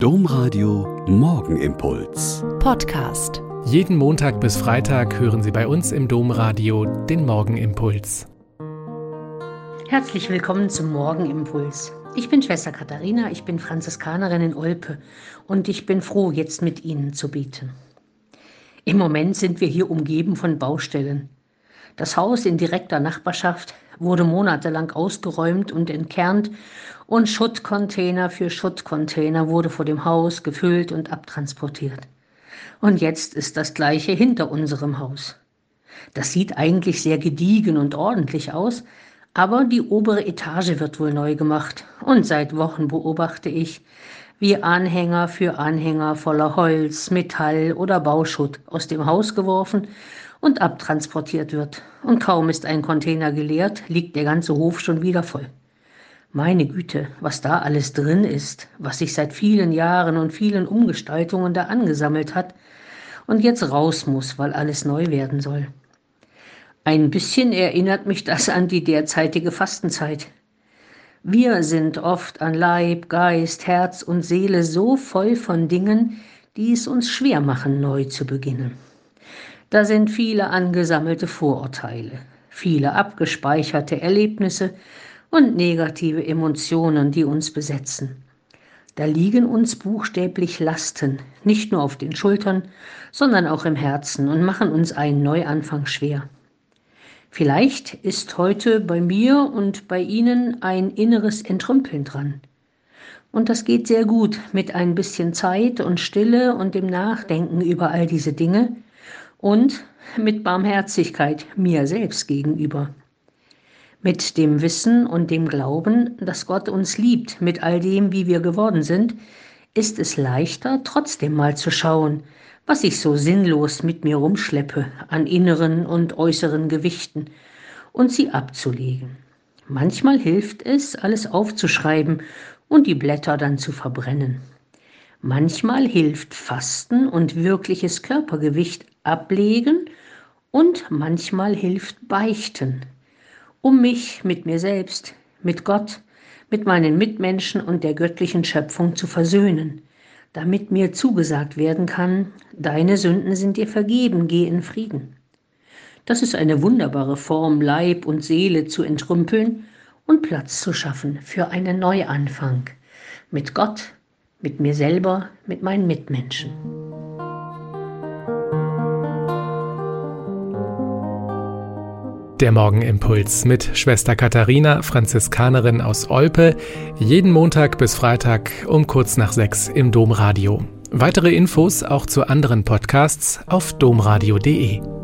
Domradio Morgenimpuls. Podcast. Jeden Montag bis Freitag hören Sie bei uns im Domradio den Morgenimpuls. Herzlich willkommen zum Morgenimpuls. Ich bin Schwester Katharina, ich bin Franziskanerin in Olpe und ich bin froh, jetzt mit Ihnen zu beten. Im Moment sind wir hier umgeben von Baustellen. Das Haus in direkter Nachbarschaft wurde monatelang ausgeräumt und entkernt und Schuttcontainer für Schuttcontainer wurde vor dem Haus gefüllt und abtransportiert. Und jetzt ist das gleiche hinter unserem Haus. Das sieht eigentlich sehr gediegen und ordentlich aus, aber die obere Etage wird wohl neu gemacht und seit Wochen beobachte ich, wie Anhänger für Anhänger voller Holz, Metall oder Bauschutt aus dem Haus geworfen und abtransportiert wird. Und kaum ist ein Container geleert, liegt der ganze Hof schon wieder voll. Meine Güte, was da alles drin ist, was sich seit vielen Jahren und vielen Umgestaltungen da angesammelt hat und jetzt raus muss, weil alles neu werden soll. Ein bisschen erinnert mich das an die derzeitige Fastenzeit. Wir sind oft an Leib, Geist, Herz und Seele so voll von Dingen, die es uns schwer machen, neu zu beginnen. Da sind viele angesammelte Vorurteile, viele abgespeicherte Erlebnisse und negative Emotionen, die uns besetzen. Da liegen uns buchstäblich Lasten, nicht nur auf den Schultern, sondern auch im Herzen und machen uns einen Neuanfang schwer. Vielleicht ist heute bei mir und bei Ihnen ein inneres Entrümpeln dran. Und das geht sehr gut mit ein bisschen Zeit und Stille und dem Nachdenken über all diese Dinge, und mit Barmherzigkeit mir selbst gegenüber. Mit dem Wissen und dem Glauben, dass Gott uns liebt mit all dem, wie wir geworden sind, ist es leichter, trotzdem mal zu schauen, was ich so sinnlos mit mir rumschleppe an inneren und äußeren Gewichten und sie abzulegen. Manchmal hilft es, alles aufzuschreiben und die Blätter dann zu verbrennen. Manchmal hilft Fasten und wirkliches Körpergewicht ablegen und manchmal hilft Beichten, um mich mit mir selbst, mit Gott, mit meinen Mitmenschen und der göttlichen Schöpfung zu versöhnen, damit mir zugesagt werden kann, deine Sünden sind dir vergeben, geh in Frieden. Das ist eine wunderbare Form, Leib und Seele zu entrümpeln und Platz zu schaffen für einen Neuanfang mit Gott, mit mir selber, mit meinen Mitmenschen. Der Morgenimpuls mit Schwester Katharina, Franziskanerin aus Olpe, jeden Montag bis Freitag um kurz nach sechs im Domradio. Weitere Infos auch zu anderen Podcasts auf domradio.de.